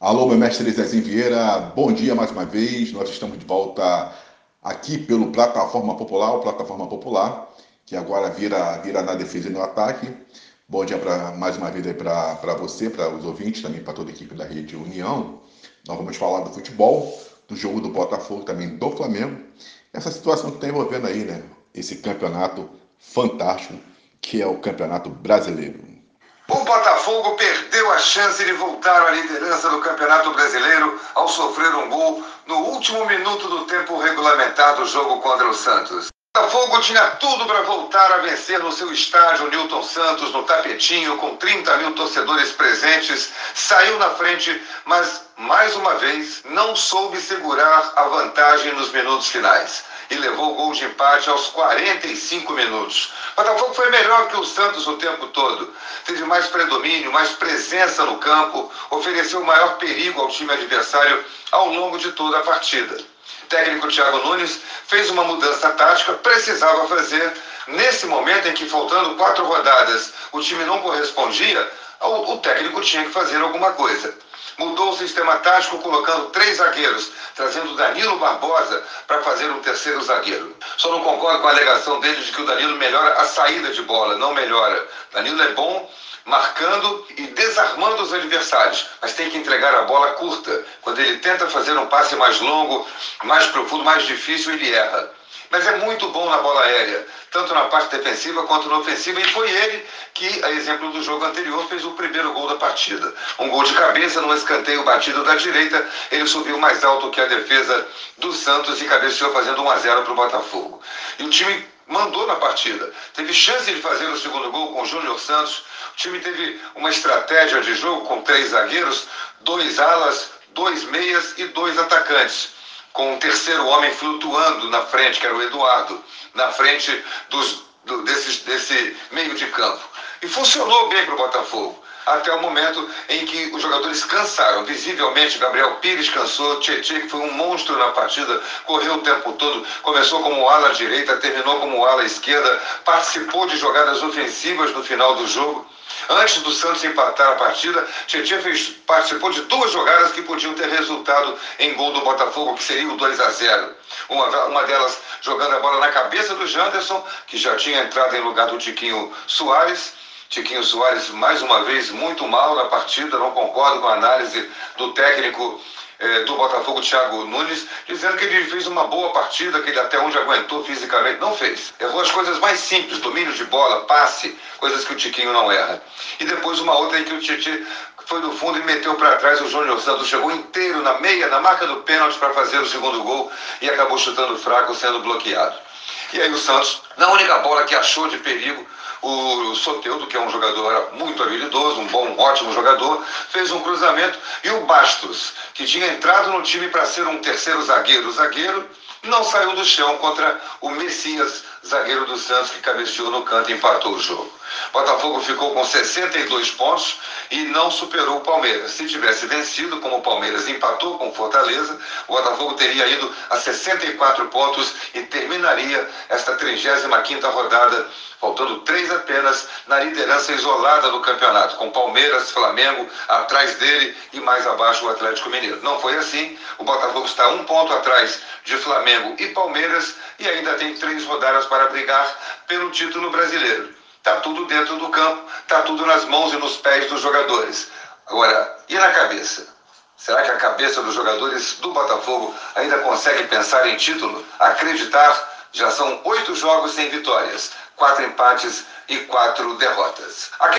Alô, meu mestre Zezinho Vieira, bom dia mais uma vez. Nós estamos de volta aqui pelo Plataforma Popular, o Plataforma Popular, que agora vira, vira na defesa e no ataque. Bom dia pra, mais uma vez para você, para os ouvintes, também para toda a equipe da Rede União. Nós vamos falar do futebol, do jogo do Botafogo, também do Flamengo. Essa situação que está envolvendo aí, né? Esse campeonato fantástico que é o Campeonato Brasileiro. O Botafogo perdeu a chance de voltar à liderança do Campeonato Brasileiro ao sofrer um gol no último minuto do tempo regulamentar do jogo contra o Santos. O Botafogo tinha tudo para voltar a vencer no seu estádio Newton Santos, no tapetinho, com 30 mil torcedores presentes. Saiu na frente, mas mais uma vez não soube segurar a vantagem nos minutos finais e levou o gol de empate aos 45 minutos. O Botafogo foi melhor que o Santos o tempo todo. Teve mais predomínio, mais presença no campo, ofereceu maior perigo ao time adversário ao longo de toda a partida. O técnico Thiago Nunes fez uma mudança tática, precisava fazer. Nesse momento em que, faltando quatro rodadas, o time não correspondia, o técnico tinha que fazer alguma coisa mudou o sistema tático colocando três zagueiros, trazendo Danilo Barbosa para fazer um terceiro zagueiro. Só não concordo com a alegação dele de que o Danilo melhora a saída de bola, não melhora. Danilo é bom marcando e desarmando os adversários, mas tem que entregar a bola curta. Quando ele tenta fazer um passe mais longo, mais profundo, mais difícil, ele erra mas é muito bom na bola aérea, tanto na parte defensiva quanto na ofensiva, e foi ele que, a exemplo do jogo anterior, fez o primeiro gol da partida. Um gol de cabeça no escanteio batido da direita, ele subiu mais alto que a defesa do Santos e cabeceou fazendo 1 a 0 para o Botafogo. E o time mandou na partida. Teve chance de fazer o segundo gol com o Júnior Santos. O time teve uma estratégia de jogo com três zagueiros, dois alas, dois meias e dois atacantes com um terceiro homem flutuando na frente, que era o Eduardo, na frente dos, do, desse meio de campo. E funcionou bem para o Botafogo, até o momento em que os jogadores cansaram. Visivelmente, Gabriel Pires cansou, Tietchan, que foi um monstro na partida, correu o tempo todo, começou como ala direita, terminou como ala esquerda, participou de jogadas ofensivas no final do jogo. Antes do Santos empatar a partida, Tietchan participou de duas jogadas que podiam ter resultado em gol do Botafogo, que seria o 2 a 0. Uma, uma delas jogando a bola na cabeça do Janderson, que já tinha entrado em lugar do Tiquinho Soares. Tiquinho Soares, mais uma vez, muito mal na partida, não concordo com a análise do técnico é, do Botafogo, Thiago Nunes, dizendo que ele fez uma boa partida, que ele até onde aguentou fisicamente. Não fez. Errou as coisas mais simples, domínio de bola, passe, coisas que o Tiquinho não erra. E depois uma outra em que o Titi foi do fundo e meteu para trás o Júnior Santos, chegou inteiro na meia, na marca do pênalti para fazer o segundo gol e acabou chutando fraco, sendo bloqueado. E aí o Santos, na única bola que achou de perigo, o Soteudo, que é um jogador muito habilidoso, um bom, um ótimo jogador, fez um cruzamento e o Bastos, que tinha entrado no time para ser um terceiro zagueiro, zagueiro, não saiu do chão contra o Messias, zagueiro do Santos, que cabeceou no canto e empatou o jogo. Botafogo ficou com 62 pontos e não superou o Palmeiras. Se tivesse vencido, como o Palmeiras empatou com Fortaleza, o Botafogo teria ido a 64 pontos e terminaria esta 35ª rodada, faltando três apenas, na liderança isolada do campeonato, com Palmeiras, Flamengo atrás dele e mais abaixo o Atlético Mineiro. Não foi assim. O Botafogo está um ponto atrás de Flamengo e Palmeiras e ainda tem três rodadas para brigar pelo título brasileiro. Está tudo dentro do campo, está tudo nas mãos e nos pés dos jogadores. Agora, e na cabeça? Será que a cabeça dos jogadores do Botafogo ainda consegue pensar em título? Acreditar? Já são oito jogos sem vitórias, quatro empates e quatro derrotas. Aqui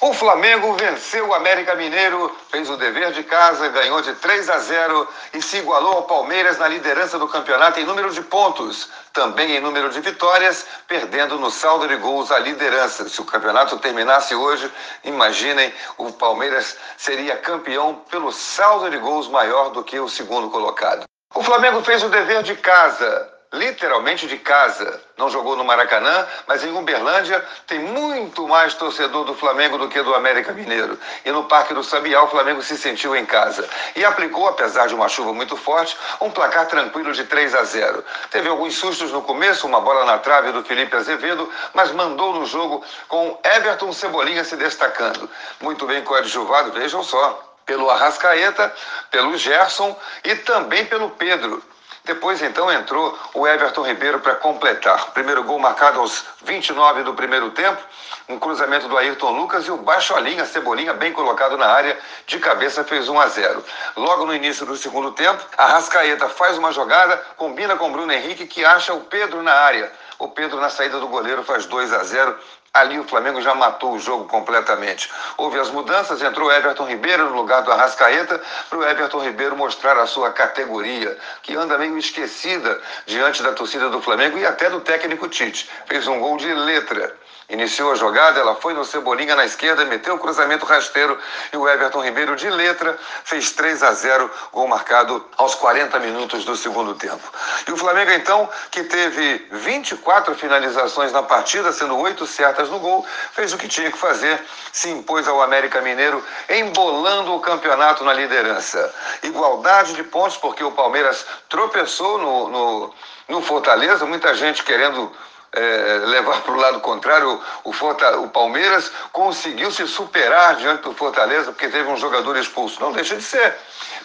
o Flamengo venceu o América Mineiro, fez o dever de casa, ganhou de 3 a 0 e se igualou ao Palmeiras na liderança do campeonato em número de pontos, também em número de vitórias, perdendo no saldo de gols a liderança. Se o campeonato terminasse hoje, imaginem, o Palmeiras seria campeão pelo saldo de gols maior do que o segundo colocado. O Flamengo fez o dever de casa, literalmente de casa. Não jogou no Maracanã, mas em Uberlândia tem muito mais torcedor do Flamengo do que do América Mineiro. E no Parque do Sabiá o Flamengo se sentiu em casa. E aplicou, apesar de uma chuva muito forte, um placar tranquilo de 3 a 0. Teve alguns sustos no começo, uma bola na trave do Felipe Azevedo, mas mandou no jogo com Everton Cebolinha se destacando. Muito bem coadjuvado, vejam só. pelo Arrascaeta, pelo Gerson e também pelo Pedro. Depois, então, entrou o Everton Ribeiro para completar. Primeiro gol marcado aos 29 do primeiro tempo, um cruzamento do Ayrton Lucas e o Baixolinha, Cebolinha, bem colocado na área, de cabeça fez 1 a 0. Logo no início do segundo tempo, a Rascaeta faz uma jogada, combina com o Bruno Henrique, que acha o Pedro na área. O Pedro, na saída do goleiro, faz 2 a 0 Ali o Flamengo já matou o jogo completamente. Houve as mudanças, entrou Everton Ribeiro no lugar do Arrascaeta, para o Everton Ribeiro mostrar a sua categoria, que anda meio esquecida diante da torcida do Flamengo e até do técnico Tite. Fez um gol de letra. Iniciou a jogada, ela foi no Cebolinha na esquerda, meteu o cruzamento rasteiro e o Everton Ribeiro de letra fez 3 a 0, gol marcado aos 40 minutos do segundo tempo. E o Flamengo então, que teve 24 finalizações na partida, sendo oito certas no gol, fez o que tinha que fazer, se impôs ao América Mineiro, embolando o campeonato na liderança. Igualdade de pontos, porque o Palmeiras tropeçou no, no, no Fortaleza, muita gente querendo é, levar para o lado contrário, o, o Palmeiras conseguiu se superar diante do Fortaleza porque teve um jogador expulso. Não deixa de ser.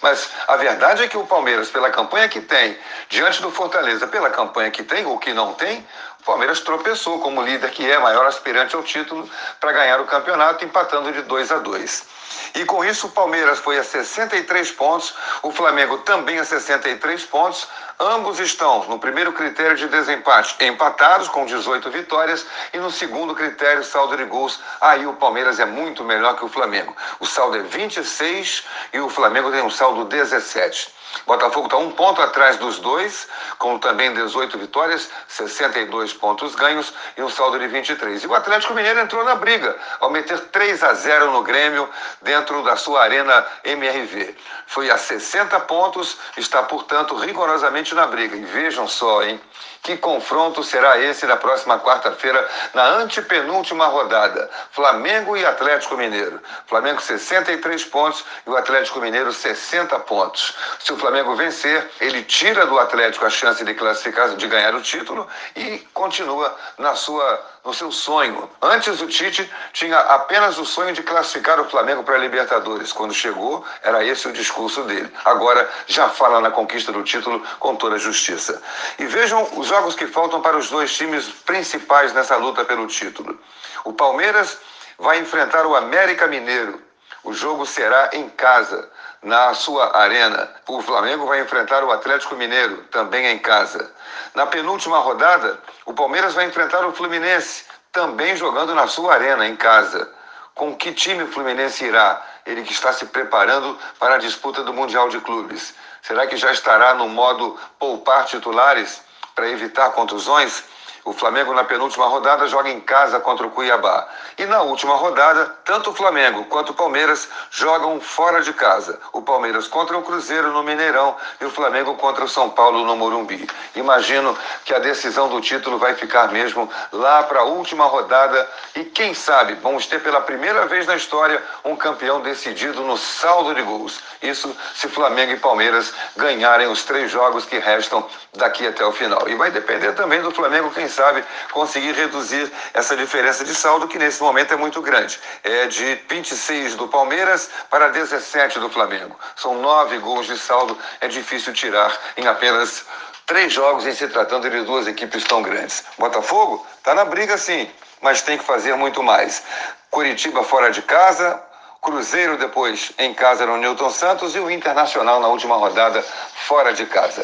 Mas a verdade é que o Palmeiras, pela campanha que tem, diante do Fortaleza, pela campanha que tem ou que não tem, o Palmeiras tropeçou como líder que é, maior aspirante ao título, para ganhar o campeonato, empatando de 2 a 2. E com isso o Palmeiras foi a 63 pontos, o Flamengo também a 63 pontos. Ambos estão no primeiro critério de desempate, empatados com 18 vitórias, e no segundo critério, saldo de gols. Aí o Palmeiras é muito melhor que o Flamengo. O saldo é 26 e o Flamengo tem um saldo 17. Botafogo está um ponto atrás dos dois, com também 18 vitórias, 62 pontos ganhos e um saldo de 23. E o Atlético Mineiro entrou na briga, ao meter 3 a 0 no Grêmio, dentro da sua arena MRV. Foi a 60 pontos, está, portanto, rigorosamente na briga. E vejam só, hein? Que confronto será esse na próxima quarta-feira, na antepenúltima rodada? Flamengo e Atlético Mineiro. Flamengo 63 pontos e o Atlético Mineiro 60 pontos. Se o Flamengo vencer, ele tira do Atlético a chance de classificar, de ganhar o título e continua na sua no seu sonho. Antes o Tite tinha apenas o sonho de classificar o Flamengo para a Libertadores. Quando chegou, era esse o discurso dele. Agora já fala na conquista do título com toda a justiça. E vejam os jogos que faltam para os dois times principais nessa luta pelo título. O Palmeiras vai enfrentar o América Mineiro. O jogo será em casa, na sua arena. O Flamengo vai enfrentar o Atlético Mineiro, também em casa. Na penúltima rodada, o Palmeiras vai enfrentar o Fluminense, também jogando na sua arena, em casa. Com que time o Fluminense irá? Ele que está se preparando para a disputa do Mundial de Clubes. Será que já estará no modo poupar titulares para evitar contusões? O Flamengo, na penúltima rodada, joga em casa contra o Cuiabá. E na última rodada, tanto o Flamengo quanto o Palmeiras jogam fora de casa. O Palmeiras contra o Cruzeiro no Mineirão e o Flamengo contra o São Paulo no Morumbi. Imagino que a decisão do título vai ficar mesmo lá para a última rodada. E quem sabe, vamos ter pela primeira vez na história um campeão decidido no saldo de gols. Isso se Flamengo e Palmeiras ganharem os três jogos que restam daqui até o final. E vai depender também do Flamengo, quem sabe, conseguir reduzir essa diferença de saldo, que nesse momento é muito grande. É de 26 do Palmeiras para 17 do Flamengo. São nove gols de saldo, é difícil tirar em apenas três jogos em se tratando de duas equipes tão grandes. Botafogo está na briga sim, mas tem que fazer muito mais. Curitiba fora de casa, Cruzeiro depois em casa no Newton Santos e o Internacional na última rodada fora de casa.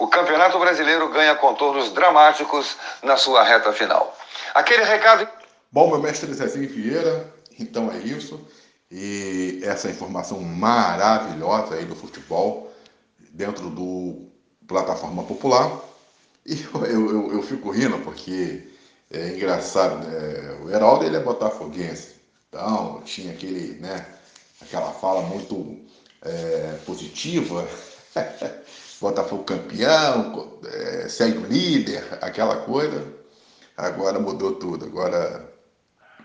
O Campeonato Brasileiro ganha contornos dramáticos na sua reta final. Aquele recado. Bom, meu mestre Zezinho Vieira, então é isso. E essa informação maravilhosa aí do futebol dentro do Plataforma Popular. E eu, eu, eu fico rindo porque é engraçado, né? O Heraldo ele é botafoguense. Então, tinha aquele, né, aquela fala muito é, positiva, Botafogo campeão, é, segue o líder, aquela coisa. Agora mudou tudo. Agora,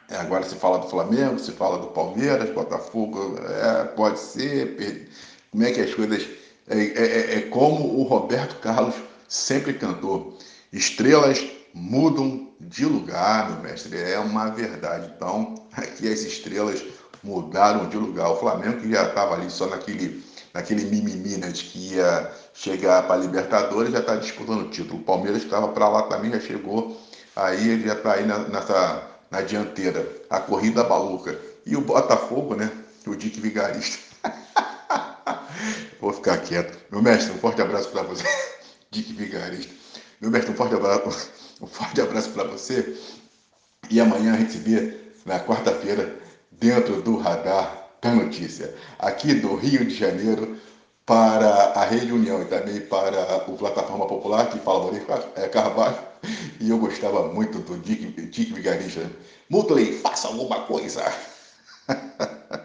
agora se fala do Flamengo, se fala do Palmeiras, Botafogo, é, pode ser. Como é que as coisas. É, é, é, é como o Roberto Carlos sempre cantou: estrelas mudam de lugar, meu mestre. É uma verdade. Então, aqui as estrelas mudaram de lugar. O Flamengo que já estava ali só naquele, naquele mimimi né, de que ia chegar para a Libertadores, já está disputando o título. O Palmeiras que estava para lá também já chegou, aí ele já está aí na, nessa, na dianteira. A corrida maluca. E o Botafogo, né? O Dick Vigarista. Vou ficar quieto. Meu mestre, um forte abraço para você. Dick Vigarista. Meu mestre, um forte abraço, um forte abraço para você. E amanhã a gente se vê na quarta-feira dentro do radar da notícia, aqui do Rio de Janeiro, para a Rede União e também para o Plataforma Popular, que fala Moreira é, Carvalho, e eu gostava muito do Dick, Dick Vigarista. Mutley, faça alguma coisa!